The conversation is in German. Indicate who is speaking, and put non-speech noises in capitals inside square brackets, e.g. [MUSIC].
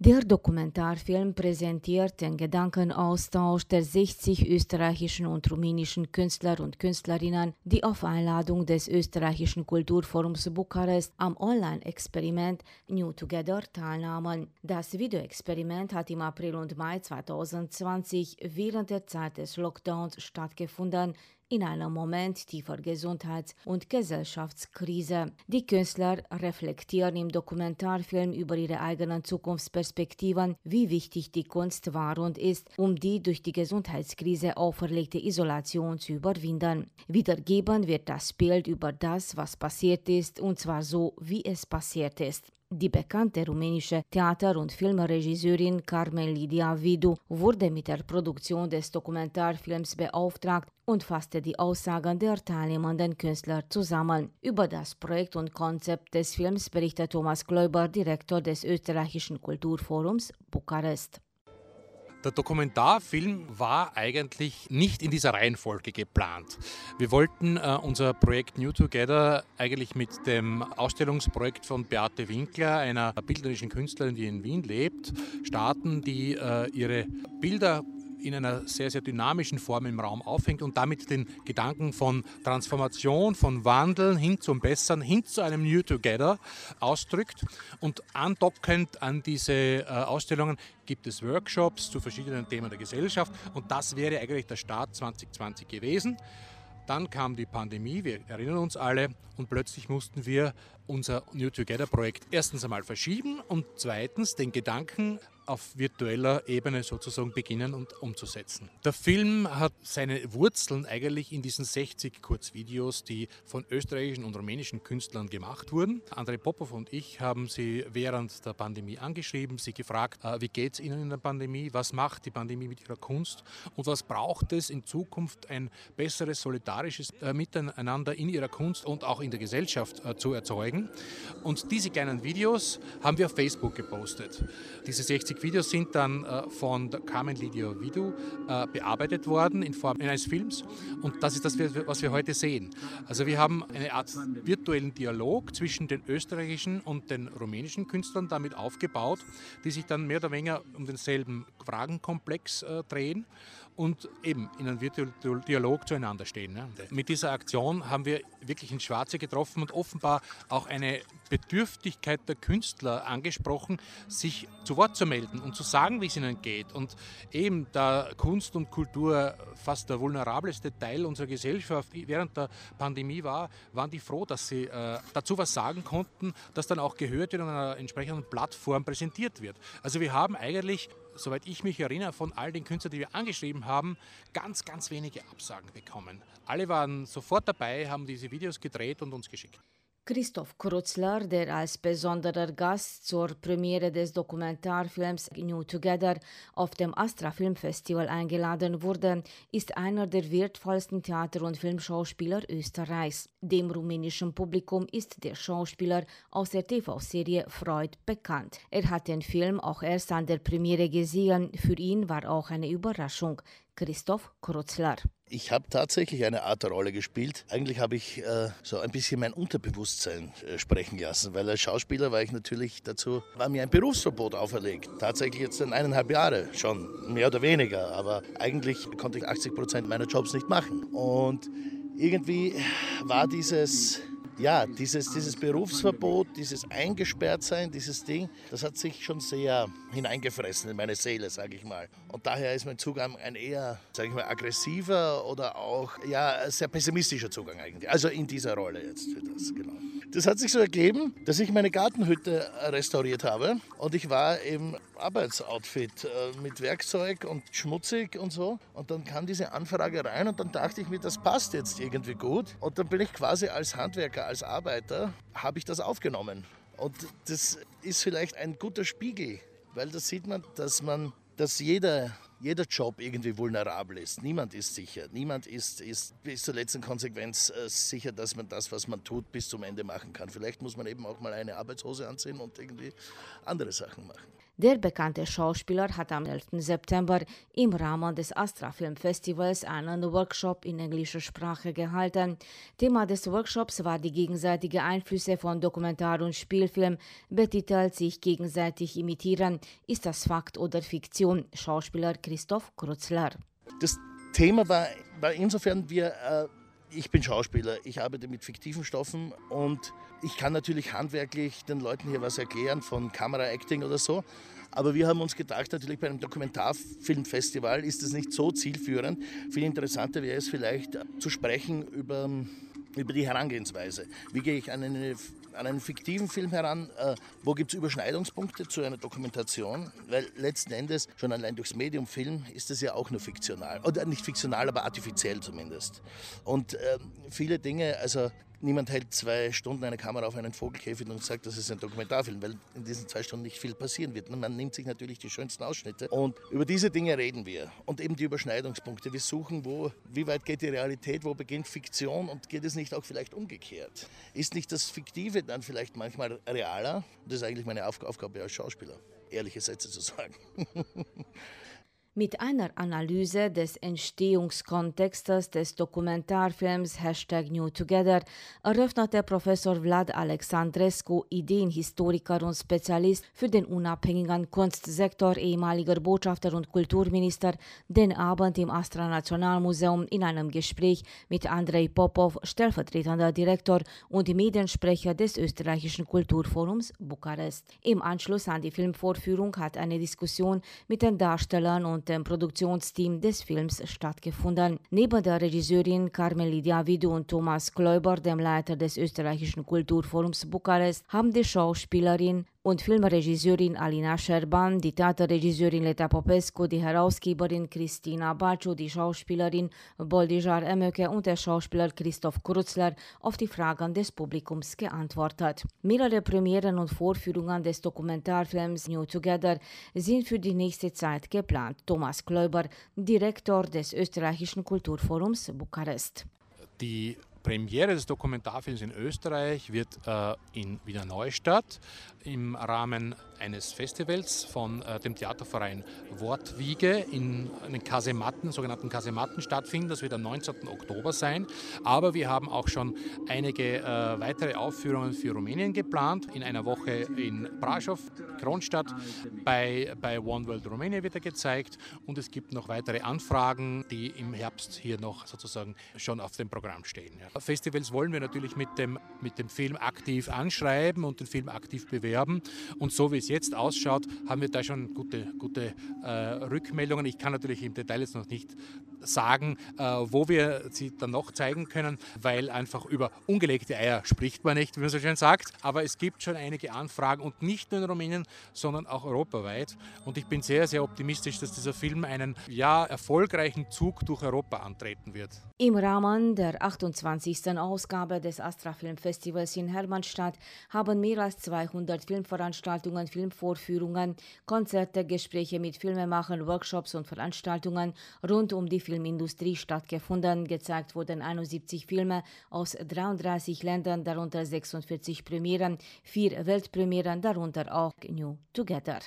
Speaker 1: Der Dokumentarfilm präsentiert den Gedankenaustausch der 60 österreichischen und rumänischen Künstler und Künstlerinnen, die auf Einladung des österreichischen Kulturforums Bukarest am Online-Experiment New Together teilnahmen. Das Videoexperiment hat im April und Mai 2020 während der Zeit des Lockdowns stattgefunden in einem Moment tiefer Gesundheits- und Gesellschaftskrise. Die Künstler reflektieren im Dokumentarfilm über ihre eigenen Zukunftsperspektiven, wie wichtig die Kunst war und ist, um die durch die Gesundheitskrise auferlegte Isolation zu überwinden. Wiedergeben wird das Bild über das, was passiert ist, und zwar so, wie es passiert ist. Die bekannte rumänische Theater- und Filmregisseurin Carmen Lidia Vidu wurde mit der Produktion des Dokumentarfilms beauftragt und fasste die Aussagen der teilnehmenden Künstler zusammen. Über das Projekt und Konzept des Films berichtet Thomas Gläuber, Direktor des österreichischen Kulturforums Bukarest.
Speaker 2: Der Dokumentarfilm war eigentlich nicht in dieser Reihenfolge geplant. Wir wollten äh, unser Projekt New Together eigentlich mit dem Ausstellungsprojekt von Beate Winkler, einer bildnerischen Künstlerin, die in Wien lebt, starten, die äh, ihre Bilder in einer sehr, sehr dynamischen Form im Raum aufhängt und damit den Gedanken von Transformation, von Wandeln hin zum Bessern, hin zu einem New Together ausdrückt. Und andockend an diese äh, Ausstellungen gibt es Workshops zu verschiedenen Themen der Gesellschaft und das wäre eigentlich der Start 2020 gewesen. Dann kam die Pandemie, wir erinnern uns alle, und plötzlich mussten wir unser New Together Projekt erstens einmal verschieben und zweitens den Gedanken auf virtueller Ebene sozusagen beginnen und umzusetzen. Der Film hat seine Wurzeln eigentlich in diesen 60 Kurzvideos, die von österreichischen und rumänischen Künstlern gemacht wurden. André Popov und ich haben sie während der Pandemie angeschrieben, sie gefragt, äh, wie geht es ihnen in der Pandemie, was macht die Pandemie mit ihrer Kunst und was braucht es in Zukunft ein besseres solidarisches äh, Miteinander in ihrer Kunst und auch in der Gesellschaft äh, zu erzeugen. Und diese kleinen Videos haben wir auf Facebook gepostet. Diese 60 Musikvideos sind dann äh, von Carmen Lidio Vidu äh, bearbeitet worden in Form eines Films und das ist das, was wir heute sehen. Also wir haben eine Art virtuellen Dialog zwischen den österreichischen und den rumänischen Künstlern damit aufgebaut, die sich dann mehr oder weniger um denselben Fragenkomplex äh, drehen und eben in einem virtuellen Dialog zueinander stehen. Ne? Mit dieser Aktion haben wir wirklich ins Schwarze getroffen und offenbar auch eine Bedürftigkeit der Künstler angesprochen, sich zu Wort zu melden und zu sagen, wie es ihnen geht. Und eben da Kunst und Kultur fast der vulnerabelste Teil unserer Gesellschaft während der Pandemie war, waren die froh, dass sie äh, dazu was sagen konnten, das dann auch gehört wird und einer entsprechenden Plattform präsentiert wird. Also wir haben eigentlich soweit ich mich erinnere, von all den Künstlern, die wir angeschrieben haben, ganz, ganz wenige Absagen bekommen. Alle waren sofort dabei, haben diese Videos gedreht und uns geschickt.
Speaker 1: Christoph Krutzler, der als besonderer Gast zur Premiere des Dokumentarfilms New Together auf dem Astra Filmfestival eingeladen wurde, ist einer der wertvollsten Theater- und Filmschauspieler Österreichs. Dem rumänischen Publikum ist der Schauspieler aus der TV-Serie Freud bekannt. Er hat den Film auch erst an der Premiere gesehen. Für ihn war auch eine Überraschung. Christoph Krutzler.
Speaker 3: Ich habe tatsächlich eine Art Rolle gespielt. Eigentlich habe ich äh, so ein bisschen mein Unterbewusstsein äh, sprechen lassen, weil als Schauspieler war ich natürlich dazu, war mir ein Berufsverbot auferlegt. Tatsächlich jetzt in eineinhalb Jahre schon, mehr oder weniger, aber eigentlich konnte ich 80 Prozent meiner Jobs nicht machen. Und irgendwie war dieses ja, dieses, dieses Berufsverbot, dieses Eingesperrtsein, dieses Ding, das hat sich schon sehr hineingefressen in meine Seele, sage ich mal. Und daher ist mein Zugang ein eher, sage ich mal, aggressiver oder auch ja, sehr pessimistischer Zugang eigentlich. Also in dieser Rolle jetzt für das, genau. Das hat sich so ergeben, dass ich meine Gartenhütte restauriert habe und ich war im Arbeitsoutfit äh, mit Werkzeug und schmutzig und so. Und dann kam diese Anfrage rein und dann dachte ich mir, das passt jetzt irgendwie gut. Und dann bin ich quasi als Handwerker, als Arbeiter, habe ich das aufgenommen. Und das ist vielleicht ein guter Spiegel, weil da sieht man, dass man, dass jeder jeder Job irgendwie vulnerabel ist. Niemand ist sicher. Niemand ist, ist bis zur letzten Konsequenz äh, sicher, dass man das, was man tut, bis zum Ende machen kann. Vielleicht muss man eben auch mal eine Arbeitshose anziehen und irgendwie andere Sachen machen.
Speaker 1: Der bekannte Schauspieler hat am 11. September im Rahmen des Astra Film Festivals einen Workshop in englischer Sprache gehalten. Thema des Workshops war die gegenseitige Einflüsse von Dokumentar- und Spielfilm, betitelt sich gegenseitig imitieren. Ist das Fakt oder Fiktion? Schauspieler Christoph Krutzler.
Speaker 3: Das Thema war, war insofern, wir, äh, ich bin Schauspieler, ich arbeite mit fiktiven Stoffen und ich kann natürlich handwerklich den Leuten hier was erklären von Kamera-Acting oder so. Aber wir haben uns gedacht, natürlich bei einem Dokumentarfilmfestival ist es nicht so zielführend. Viel interessanter wäre es vielleicht zu sprechen über, über die Herangehensweise. Wie gehe ich an, eine, an einen fiktiven Film heran? Äh, wo gibt es Überschneidungspunkte zu einer Dokumentation? Weil letzten Endes, schon allein durchs Medium Film, ist es ja auch nur fiktional. Oder nicht fiktional, aber artifiziell zumindest. Und äh, viele Dinge, also Niemand hält zwei Stunden eine Kamera auf einen Vogelkäfig und sagt, das ist ein Dokumentarfilm, weil in diesen zwei Stunden nicht viel passieren wird. Man nimmt sich natürlich die schönsten Ausschnitte und über diese Dinge reden wir und eben die Überschneidungspunkte. Wir suchen, wo, wie weit geht die Realität, wo beginnt Fiktion und geht es nicht auch vielleicht umgekehrt? Ist nicht das Fiktive dann vielleicht manchmal realer? Das ist eigentlich meine Aufgabe als Schauspieler, ehrliche Sätze zu sagen. [LAUGHS]
Speaker 1: Mit einer Analyse des Entstehungskontextes des Dokumentarfilms Hashtag New Together eröffnete Professor Vlad Alexandrescu, Ideenhistoriker und Spezialist für den unabhängigen Kunstsektor, ehemaliger Botschafter und Kulturminister, den Abend im Astra Nationalmuseum in einem Gespräch mit Andrei Popov, stellvertretender Direktor und Mediensprecher des österreichischen Kulturforums Bukarest. Im Anschluss an die Filmvorführung hat eine Diskussion mit den Darstellern und dem Produktionsteam des Films stattgefunden. Neben der Regisseurin Carmen Lidiavidu und Thomas Kläuber, dem Leiter des österreichischen Kulturforums Bukarest, haben die Schauspielerin und Filmregisseurin Alina Scherban, die Theaterregisseurin Leta Popescu, die Herausgeberin Christina Baciu, die Schauspielerin Boldijar Emöke und der Schauspieler Christoph Krutzler auf die Fragen des Publikums geantwortet. Mehrere Premieren und Vorführungen des Dokumentarfilms New Together sind für die nächste Zeit geplant. Thomas Kläuber, Direktor des österreichischen Kulturforums Bukarest.
Speaker 2: Die Premiere des Dokumentarfilms in Österreich wird äh, in Wiener Neustadt im Rahmen eines Festivals von äh, dem Theaterverein Wortwiege in den Kasematten, sogenannten Kasematten stattfinden. Das wird am 19. Oktober sein. Aber wir haben auch schon einige äh, weitere Aufführungen für Rumänien geplant. In einer Woche in Brasov, Kronstadt, bei, bei One World Romania wird er gezeigt. Und es gibt noch weitere Anfragen, die im Herbst hier noch sozusagen schon auf dem Programm stehen. Ja. Festivals wollen wir natürlich mit dem, mit dem Film aktiv anschreiben und den Film aktiv bewerben. Und so wie es jetzt ausschaut, haben wir da schon gute, gute äh, Rückmeldungen. Ich kann natürlich im Detail jetzt noch nicht sagen, äh, wo wir sie dann noch zeigen können, weil einfach über ungelegte Eier spricht man nicht, wie man so schön sagt. Aber es gibt schon einige Anfragen und nicht nur in Rumänien, sondern auch europaweit. Und ich bin sehr, sehr optimistisch, dass dieser Film einen ja, erfolgreichen Zug durch Europa antreten wird.
Speaker 1: Im Rahmen der 28. Ausgabe des Astra Film Festivals in Hermannstadt haben mehr als 200 Filmveranstaltungen, Filmvorführungen, Konzerte, Gespräche mit Filmemachern, Workshops und Veranstaltungen rund um die Filmindustrie stattgefunden. Gezeigt wurden 71 Filme aus 33 Ländern, darunter 46 Premieren, vier Weltpremieren, darunter auch New Together.